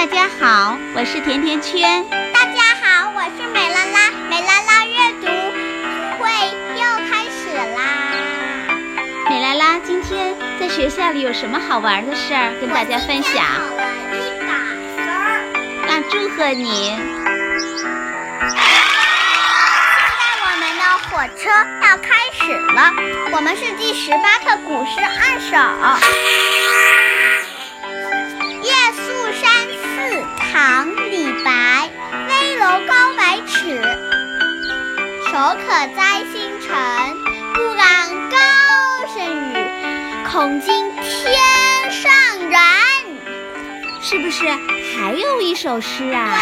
大家好，我是甜甜圈。大家好，我是美拉拉。美拉拉阅读会又开始啦！美拉拉，今天在学校里有什么好玩的事儿跟大家分享？考了一百分儿。那祝贺你！现在我们的火车要开始了，我们是第十八课古诗二首。唐·李白。危楼高百尺，手可摘星辰。不敢高声语，恐惊天上人。是不是还有一首诗啊？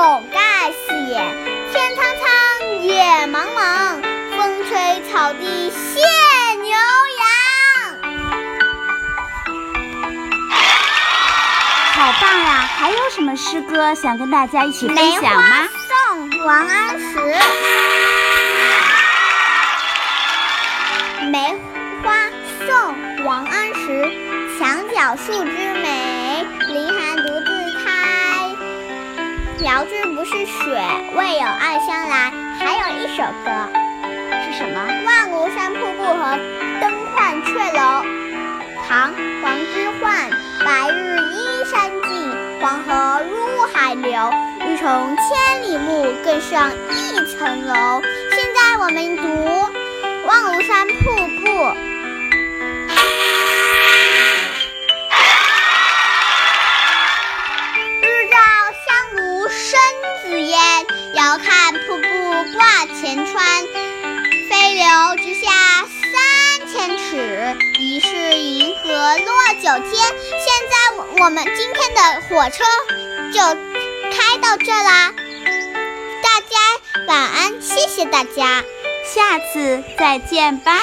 庐，笼盖四野。天苍苍，野茫茫，风吹草低见牛羊。好棒呀！还有什么诗歌想跟大家一起分享吗？送王安石。梅花宋王安石，墙角数枝梅，凌寒。遥知不是雪，为有爱香来。还有一首歌，是什么？望庐山瀑布和登鹳雀楼。唐·王之涣。白日依山尽，黄河入海流。欲穷千里目，更上一层楼。现在我们读《望庐山瀑布》。遥看瀑布挂前川。飞流直下三千尺，疑是银河落九天。现在我们今天的火车就开到这啦，大家晚安，谢谢大家。下次再见吧。